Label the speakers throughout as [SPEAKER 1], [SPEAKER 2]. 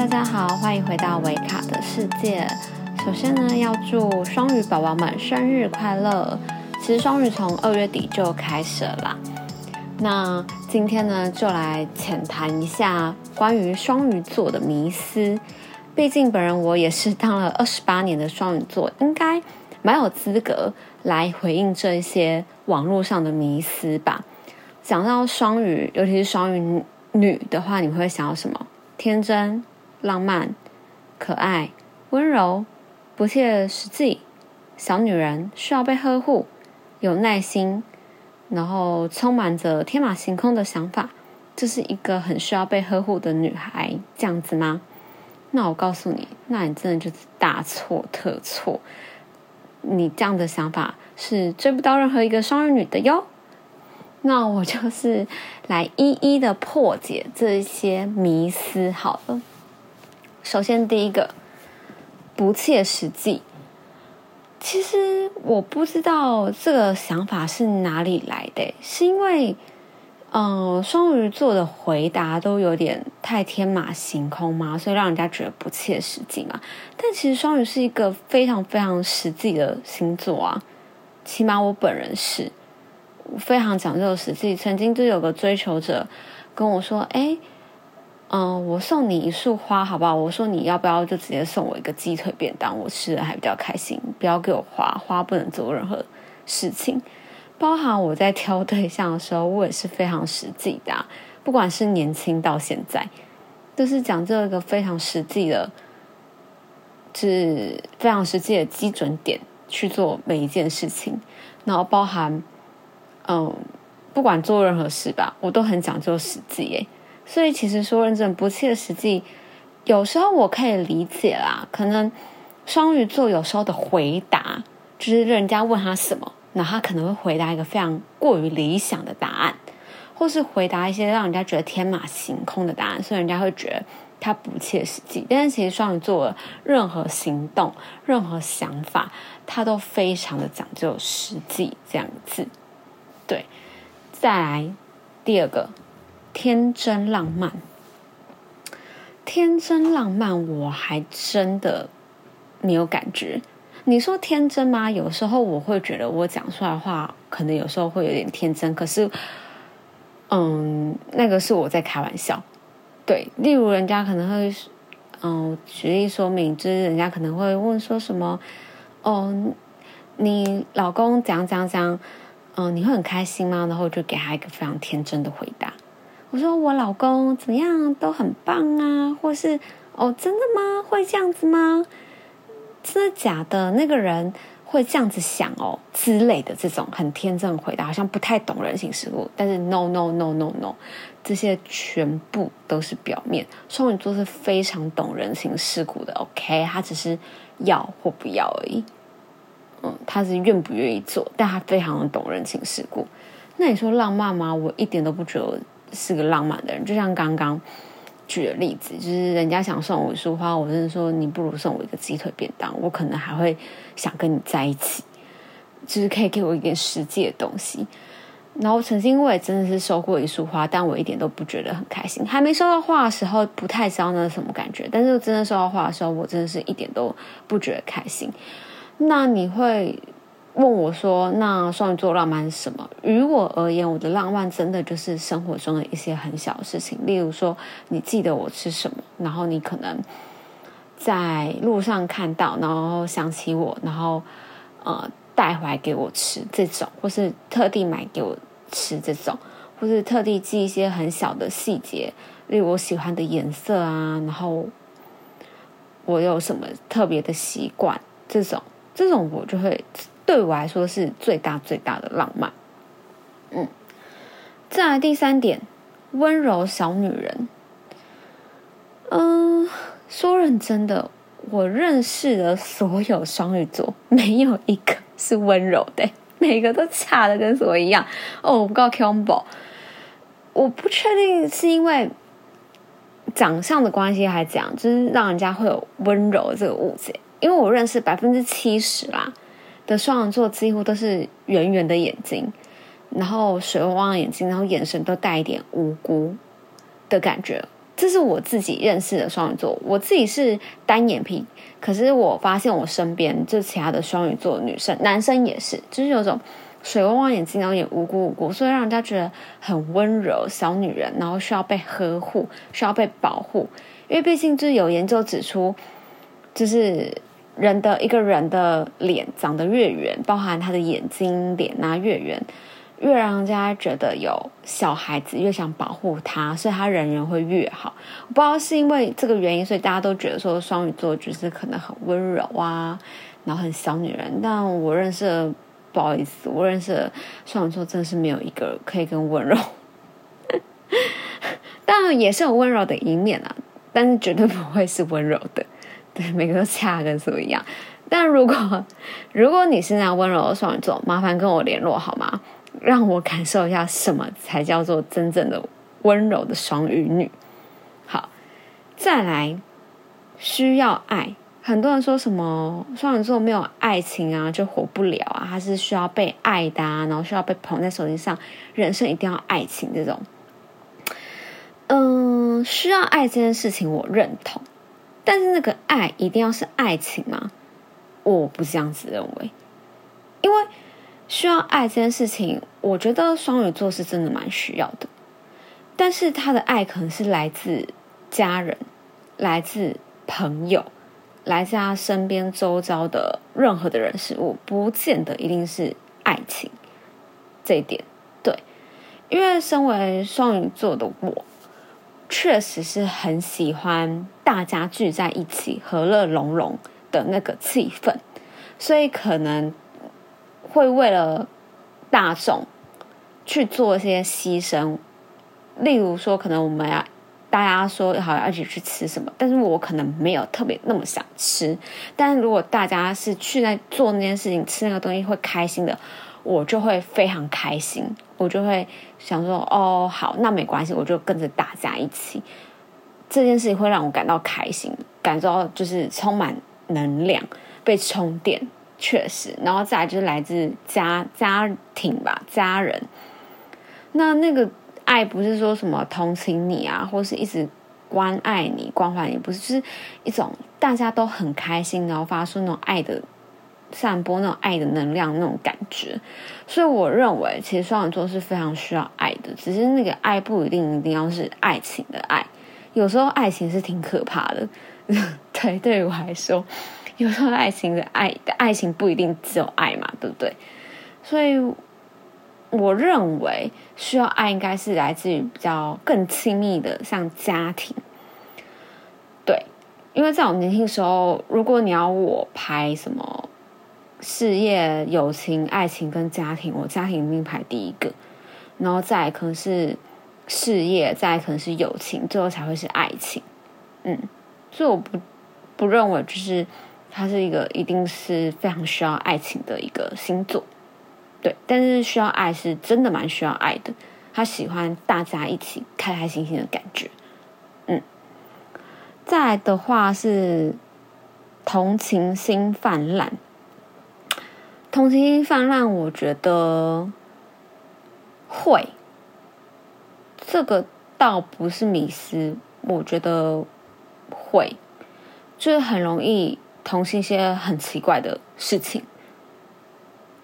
[SPEAKER 1] 大家好，欢迎回到维卡的世界。首先呢，要祝双鱼宝宝们生日快乐！其实双鱼从二月底就开始了。那今天呢，就来浅谈一下关于双鱼座的迷思。毕竟本人我也是当了二十八年的双鱼座，应该蛮有资格来回应这些网络上的迷思吧。讲到双鱼，尤其是双鱼女的话，你会想到什么？天真、浪漫、可爱、温柔、不切实际、小女人，需要被呵护，有耐心，然后充满着天马行空的想法，这是一个很需要被呵护的女孩，这样子吗？那我告诉你，那你真的就是大错特错。你这样的想法是追不到任何一个双鱼女的哟。那我就是来一一的破解这些迷思好了。首先，第一个不切实际。其实我不知道这个想法是哪里来的，是因为嗯，双鱼座的回答都有点太天马行空嘛，所以让人家觉得不切实际嘛。但其实双鱼是一个非常非常实际的星座啊，起码我本人是。非常讲究实际。曾经就有个追求者跟我说：“哎，嗯，我送你一束花，好不好？”我说：“你要不要就直接送我一个鸡腿便当？我吃的还比较开心，不要给我花，花不能做任何事情。包含我在挑对象的时候，我也是非常实际的。不管是年轻到现在，都是讲究一个非常实际的，是非常实际的基准点去做每一件事情，然后包含。”嗯，不管做任何事吧，我都很讲究实际诶。所以其实说认真不切实际，有时候我可以理解啦。可能双鱼座有时候的回答，就是人家问他什么，那他可能会回答一个非常过于理想的答案，或是回答一些让人家觉得天马行空的答案，所以人家会觉得他不切实际。但是其实双鱼座任何行动、任何想法，他都非常的讲究实际，这样子。对，再来第二个，天真浪漫。天真浪漫，我还真的没有感觉。你说天真吗？有时候我会觉得我讲出来话，可能有时候会有点天真。可是，嗯，那个是我在开玩笑。对，例如人家可能会，嗯，举例说明，就是人家可能会问说什么，哦，你老公讲讲讲。嗯，你会很开心吗？然后就给他一个非常天真的回答。我说我老公怎么样都很棒啊，或是哦，真的吗？会这样子吗？真的假的？那个人会这样子想哦之类的这种很天真回答，好像不太懂人情世故。但是 no no no no no，这些全部都是表面。双鱼座是非常懂人情世故的，OK？他只是要或不要而已。嗯，他是愿不愿意做，但他非常的懂人情世故。那你说浪漫吗？我一点都不觉得是个浪漫的人。就像刚刚举的例子，就是人家想送我一束花，我真的说你不如送我一个鸡腿便当，我可能还会想跟你在一起，就是可以给我一点实际的东西。然后曾经我也真的是收过一束花，但我一点都不觉得很开心。还没收到花的时候，不太知道那是什么感觉，但是真的收到花的时候，我真的是一点都不觉得开心。那你会问我说：“那双鱼座浪漫什么？”于我而言，我的浪漫真的就是生活中的一些很小的事情，例如说，你记得我吃什么，然后你可能在路上看到，然后想起我，然后呃带回来给我吃这种，或是特地买给我吃这种，或是特地记一些很小的细节，例如我喜欢的颜色啊，然后我有什么特别的习惯这种。这种我就会对我来说是最大最大的浪漫，嗯。再来第三点，温柔小女人。嗯，说认真的，我认识的所有双鱼座，没有一个是温柔的，每个都差的跟什么一样。哦，我告诉 Combo，我不确定是因为长相的关系还是怎样，就是让人家会有温柔这个误解。因为我认识百分之七十啦的双鱼座，几乎都是圆圆的眼睛，然后水汪汪眼睛，然后眼神都带一点无辜的感觉，这是我自己认识的双鱼座，我自己是单眼皮，可是我发现我身边就其他的双鱼座女生、男生也是，就是有种水汪汪眼睛，然后也无辜无辜，所以让人家觉得很温柔小女人，然后需要被呵护，需要被保护。因为毕竟就是有研究指出，就是人的一个人的脸长得越圆，包含他的眼睛、脸啊越圆。越让人家觉得有小孩子，越想保护他，所以他人缘会越好。我不知道是因为这个原因，所以大家都觉得说双鱼座就是可能很温柔啊，然后很小女人。但我认识的，不好意思，我认识的双鱼座真的是没有一个可以跟温柔。当然也是有温柔的一面啊，但是绝对不会是温柔的。每个都恰跟什么一样。但如果如果你是那温柔的双鱼座，麻烦跟我联络好吗？让我感受一下什么才叫做真正的温柔的双鱼女。好，再来需要爱。很多人说什么双鱼座没有爱情啊，就活不了啊。他是需要被爱的啊，然后需要被捧在手心上，人生一定要爱情这种。嗯，需要爱这件事情我认同，但是那个爱一定要是爱情吗？我不这样子认为，因为。需要爱这件事情，我觉得双鱼座是真的蛮需要的，但是他的爱可能是来自家人、来自朋友、来自他身边周遭的任何的人事物，不见得一定是爱情。这一点对，因为身为双鱼座的我，确实是很喜欢大家聚在一起、和乐融融的那个气氛，所以可能。会为了大众去做一些牺牲，例如说，可能我们要大家说好要一起去吃什么，但是我可能没有特别那么想吃。但是如果大家是去在做那件事情，吃那个东西会开心的，我就会非常开心，我就会想说，哦，好，那没关系，我就跟着大家一起。这件事情会让我感到开心，感受到就是充满能量，被充电。确实，然后再来就是来自家家庭吧，家人。那那个爱不是说什么同情你啊，或是一直关爱你、关怀你，不是，就是一种大家都很开心，然后发出那种爱的散播那种爱的能量那种感觉。所以我认为，其实双鱼座是非常需要爱的，只是那个爱不一定一定要是爱情的爱，有时候爱情是挺可怕的。对，对于我来说。有时候爱情的爱爱情不一定只有爱嘛，对不对？所以我认为需要爱应该是来自于比较更亲密的，像家庭。对，因为在我年轻时候，如果你要我排什么事业、友情、爱情跟家庭，我家庭一定排第一个，然后再可能是事业，再可能是友情，最后才会是爱情。嗯，所以我不不认为就是。他是一个一定是非常需要爱情的一个星座，对，但是需要爱是真的蛮需要爱的。他喜欢大家一起开开心心的感觉，嗯。再的话是同情心泛滥，同情心泛滥，我觉得会，这个倒不是迷失，我觉得会，就是很容易。同情一些很奇怪的事情，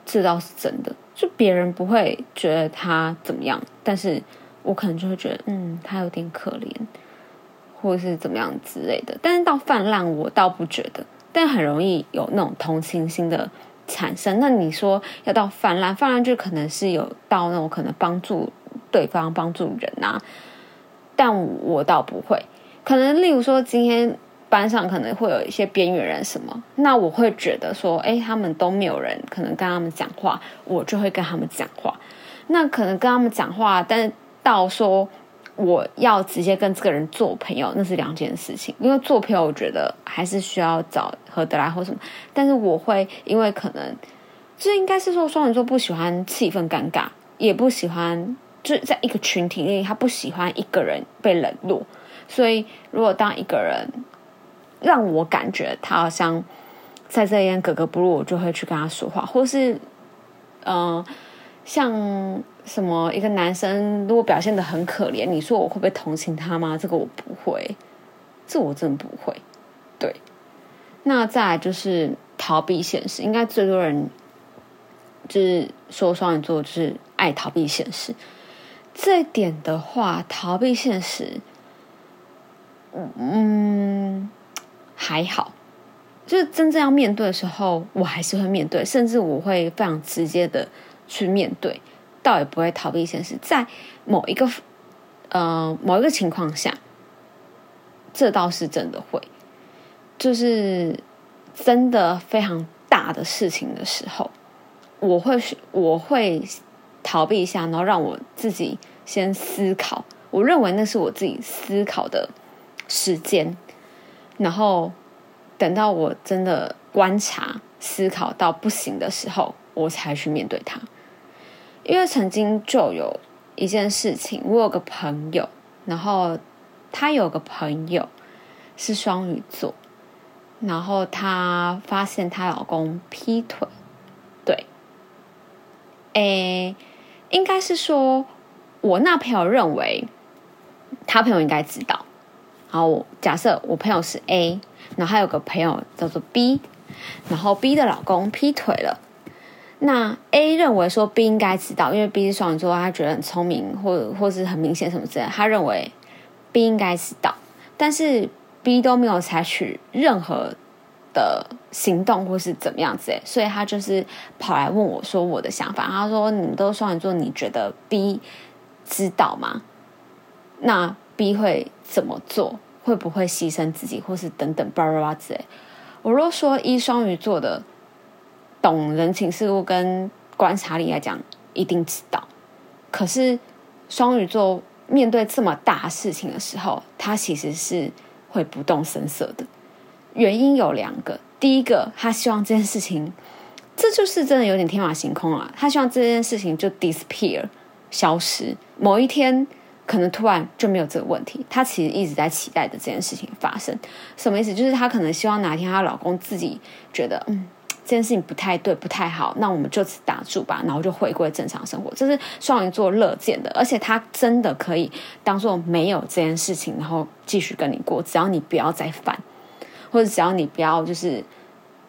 [SPEAKER 1] 这倒是真的。就别人不会觉得他怎么样，但是我可能就会觉得，嗯，他有点可怜，或者是怎么样之类的。但是到泛滥，我倒不觉得，但很容易有那种同情心的产生。那你说要到泛滥，泛滥就可能是有到那种可能帮助对方、帮助人啊，但我倒不会。可能例如说今天。班上可能会有一些边缘人什么，那我会觉得说，哎，他们都没有人可能跟他们讲话，我就会跟他们讲话。那可能跟他们讲话，但是到说我要直接跟这个人做朋友，那是两件事情。因为做朋友，我觉得还是需要找合得来或什么。但是我会因为可能，这应该是说双鱼座不喜欢气氛尴尬，也不喜欢就是在一个群体里，他不喜欢一个人被冷落。所以如果当一个人。让我感觉他好像在这边格格不入，我就会去跟他说话，或是，嗯，像什么一个男生如果表现的很可怜，你说我会不会同情他吗？这个我不会，这我真的不会。对，那再来就是逃避现实，应该最多人就是说双鱼座就是爱逃避现实。这一点的话，逃避现实，嗯，还好。就是真正要面对的时候，我还是会面对，甚至我会非常直接的去面对，倒也不会逃避现实。在某一个呃某一个情况下，这倒是真的会，就是真的非常大的事情的时候，我会我会逃避一下，然后让我自己先思考。我认为那是我自己思考的时间，然后。等到我真的观察、思考到不行的时候，我才去面对它。因为曾经就有一件事情，我有个朋友，然后她有个朋友是双鱼座，然后她发现她老公劈腿，对，诶，应该是说我那朋友认为，他朋友应该知道。然后，假设我朋友是 A。然后还有个朋友叫做 B，然后 B 的老公劈腿了。那 A 认为说 B 应该知道，因为 B 是双鱼座，他觉得很聪明，或或是很明显什么之类，他认为 B 应该知道，但是 B 都没有采取任何的行动或是怎么样子，所以他就是跑来问我说我的想法。他说：“你们都双鱼座，你觉得 B 知道吗？那 B 会怎么做？”会不会牺牲自己，或是等等巴拉巴之类？我若说一双鱼座的懂人情世故跟观察力来讲，一定知道。可是双鱼座面对这么大事情的时候，他其实是会不动声色的。原因有两个，第一个，他希望这件事情，这就是真的有点天马行空了。他希望这件事情就 disappear 消失，某一天。可能突然就没有这个问题，她其实一直在期待着这件事情发生。什么意思？就是她可能希望哪一天她老公自己觉得，嗯，这件事情不太对，不太好，那我们就此打住吧，然后就回归正常生活。这是双鱼座乐见的，而且他真的可以当做没有这件事情，然后继续跟你过，只要你不要再犯，或者只要你不要就是，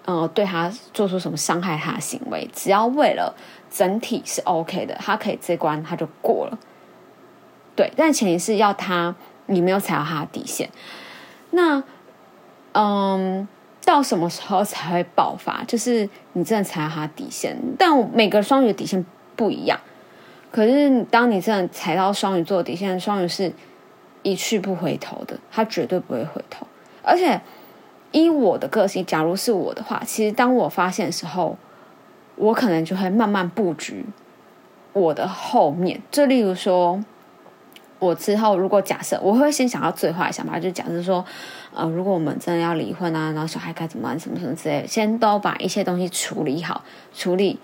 [SPEAKER 1] 呃，对他做出什么伤害他的行为，只要为了整体是 OK 的，他可以这关他就过了。对，但前提是要他你没有踩到他的底线。那，嗯，到什么时候才会爆发？就是你真的踩到他的底线。但每个双鱼底线不一样。可是当你真的踩到双鱼座底线，双鱼是一去不回头的，他绝对不会回头。而且依我的个性，假如是我的话，其实当我发现的时候，我可能就会慢慢布局我的后面。就例如说。我之后如果假设，我会先想到最坏的想法，就假设说，呃，如果我们真的要离婚啊，然后小孩该怎么办，什么什么之类，先都把一些东西处理好，处理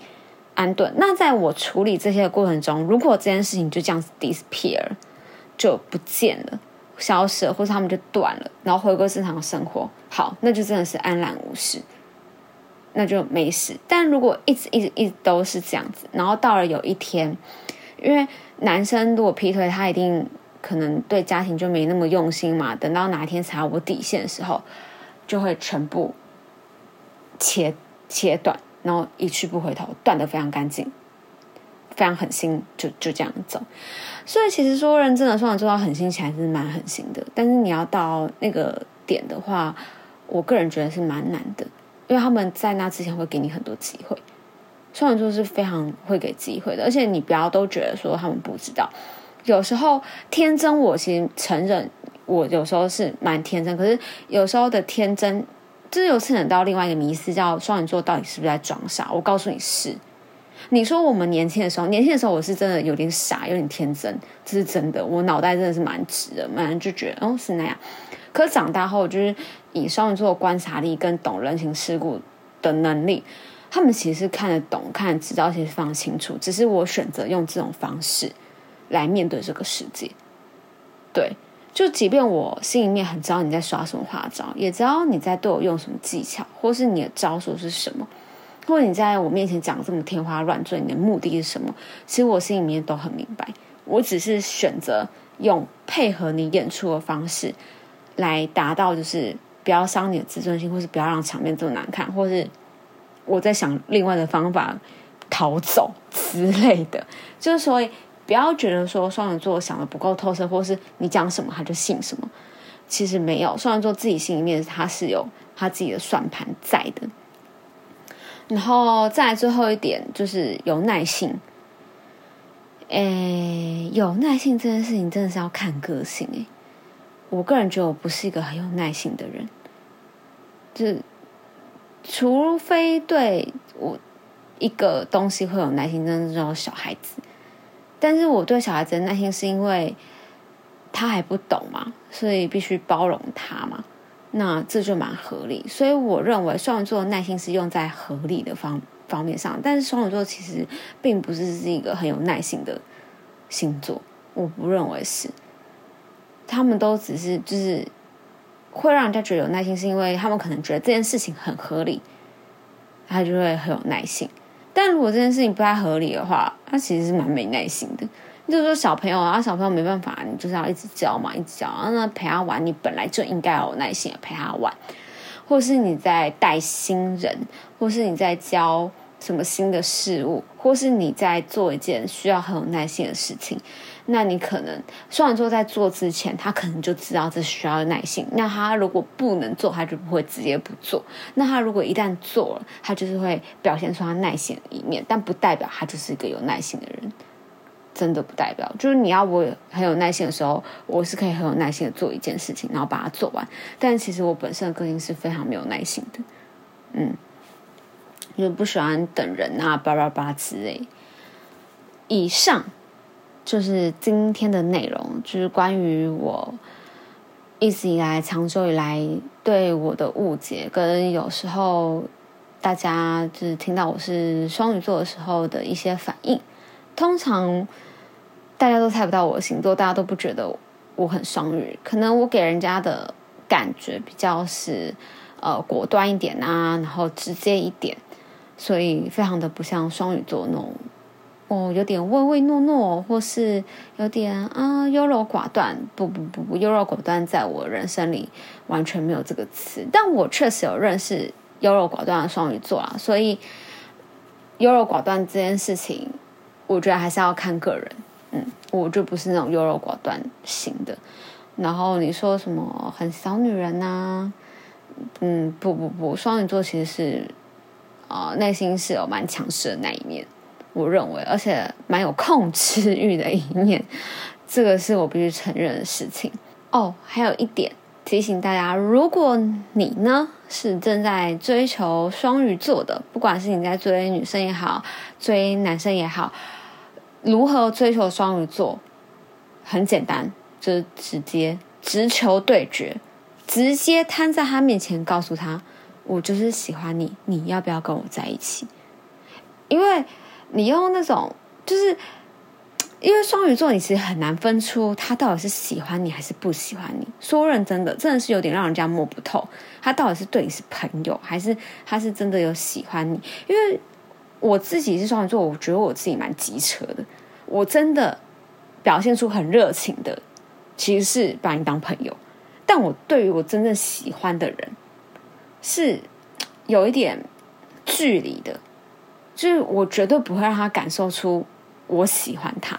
[SPEAKER 1] 安顿。那在我处理这些的过程中，如果这件事情就这样子 disappear，就不见了，消失了，或者他们就断了，然后回归正常生活，好，那就真的是安然无事，那就没事。但如果一直一直一直都是这样子，然后到了有一天，因为。男生如果劈腿，他一定可能对家庭就没那么用心嘛。等到哪一天踩到我底线的时候，就会全部切切断，然后一去不回头，断的非常干净，非常狠心，就就这样走。所以其实说认真的说，做到狠心起来是蛮狠心的。但是你要到那个点的话，我个人觉得是蛮难的，因为他们在那之前会给你很多机会。双鱼座是非常会给机会的，而且你不要都觉得说他们不知道。有时候天真，我其实承认，我有时候是蛮天真。可是有时候的天真，就是有牵扯到另外一个迷思，叫双鱼座到底是不是在装傻？我告诉你是。你说我们年轻的时候，年轻的时候我是真的有点傻，有点天真，这是真的。我脑袋真的是蛮直的，蛮就觉得哦是那样。可是长大后，就是以双鱼座的观察力跟懂人情世故的能力。他们其实看得懂、看得知道，其实非常清楚。只是我选择用这种方式来面对这个世界。对，就即便我心里面很知道你在耍什么花招，也知道你在对我用什么技巧，或是你的招数是什么，或者你在我面前讲这么天花乱坠，你的目的是什么？其实我心里面都很明白，我只是选择用配合你演出的方式来达到，就是不要伤你的自尊心，或是不要让场面这么难看，或是我在想另外的方法逃走之类的。就是说，不要觉得说双鱼座想的不够透彻，或是你讲什么他就信什么。其实没有，双鱼座自己心里面他是有他自己的算盘在的。然后再最后一点就是有耐心。诶，有耐心这件事情真的是要看个性诶。我个人觉得我不是一个很有耐心的人，就是除非对我一个东西会有耐心，真的是种小孩子。但是我对小孩子的耐心是因为他还不懂嘛，所以必须包容他嘛。那这就蛮合理，所以我认为双鱼座的耐心是用在合理的方方面上，但是双鱼座其实并不是是一个很有耐心的星座，我不认为是，他们都只是就是会让人家觉得有耐心，是因为他们可能觉得这件事情很合理，他就会很有耐心，但如果这件事情不太合理的话，他其实是蛮没耐心的。就是说小朋友啊，小朋友没办法，你就是要一直教嘛，一直教。然后呢陪他玩，你本来就应该有耐心陪他玩，或是你在带新人，或是你在教什么新的事物，或是你在做一件需要很有耐心的事情，那你可能双鱼座在做之前，他可能就知道这需要耐心。那他如果不能做，他就不会直接不做。那他如果一旦做了，他就是会表现出他耐心的一面，但不代表他就是一个有耐心的人。真的不代表，就是你要我很有耐心的时候，我是可以很有耐心的做一件事情，然后把它做完。但其实我本身的个性是非常没有耐心的，嗯，就不喜欢等人啊，叭叭叭之类。以上就是今天的内容，就是关于我一直以来、长久以来对我的误解，跟有时候大家就是听到我是双鱼座的时候的一些反应。通常大家都猜不到我的星座，大家都不觉得我很双鱼。可能我给人家的感觉比较是呃果断一点啊，然后直接一点，所以非常的不像双鱼座那种哦，有点唯唯诺诺，或是有点啊优柔寡断。不不不不，优柔寡断在我人生里完全没有这个词。但我确实有认识优柔寡断的双鱼座啊，所以优柔寡断这件事情。我觉得还是要看个人，嗯，我就不是那种优柔寡断型的。然后你说什么很小女人呐？嗯，不不不，双鱼座其实是啊，内心是有蛮强势的那一面，我认为，而且蛮有控制欲的一面，这个是我必须承认的事情。哦，还有一点提醒大家，如果你呢是正在追求双鱼座的，不管是你在追女生也好，追男生也好。如何追求双鱼座？很简单，就是直接直球对决，直接摊在他面前，告诉他：“我就是喜欢你，你要不要跟我在一起？”因为你用那种，就是因为双鱼座，你其实很难分出他到底是喜欢你还是不喜欢你。说认真的，真的是有点让人家摸不透，他到底是对你是朋友，还是他是真的有喜欢你？因为。我自己是双鱼座，我觉得我自己蛮急车的。我真的表现出很热情的，其实是把你当朋友。但我对于我真正喜欢的人，是有一点距离的，就是我绝对不会让他感受出我喜欢他。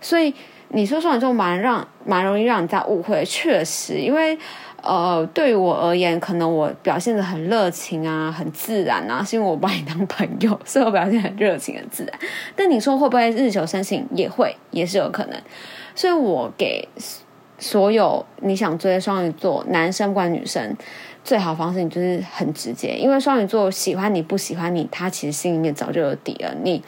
[SPEAKER 1] 所以你说双鱼座蛮让蛮容易让人家误会，确实，因为。呃，对于我而言，可能我表现的很热情啊，很自然啊，是因为我把你当朋友，所以我表现很热情、很自然。但你说会不会日久生情？也会，也是有可能。所以我给所有你想追双鱼座男生管女生，最好方式你就是很直接，因为双鱼座喜欢你不喜欢你，他其实心里面早就有底了。你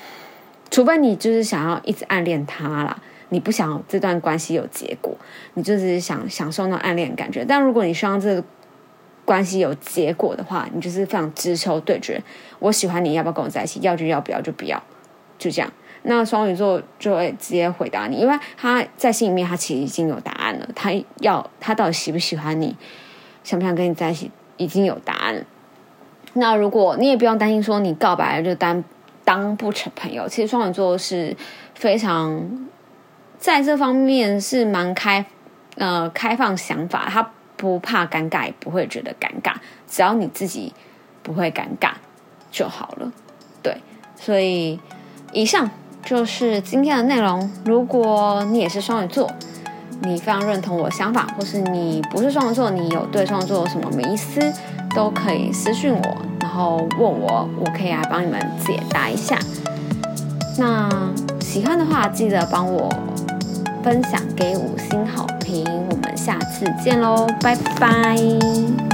[SPEAKER 1] 除非你就是想要一直暗恋他啦。你不想这段关系有结果，你就是想享受那暗恋感觉。但如果你希望这个关系有结果的话，你就是非常直球对决。我喜欢你，要不要跟我在一起？要就要，不要就不要，就这样。那双鱼座就会直接回答你，因为他在心里面他其实已经有答案了。他要他到底喜不喜欢你，想不想跟你在一起，已经有答案。那如果你也不用担心说你告白了就单当不成朋友，其实双鱼座是非常在这方面是蛮开呃开放想法，他不怕尴尬，也不会觉得尴尬，只要你自己不会尴尬就好了。对，所以以上就是今天的内容。如果你也是双鱼座，你非常认同我的想法，或是你不是双鱼座，你有对双鱼座有什么迷思，都可以私信我，然后问我，我可以来帮你们解答一下。那喜欢的话，记得帮我分享给五星好评。我们下次见喽，拜拜。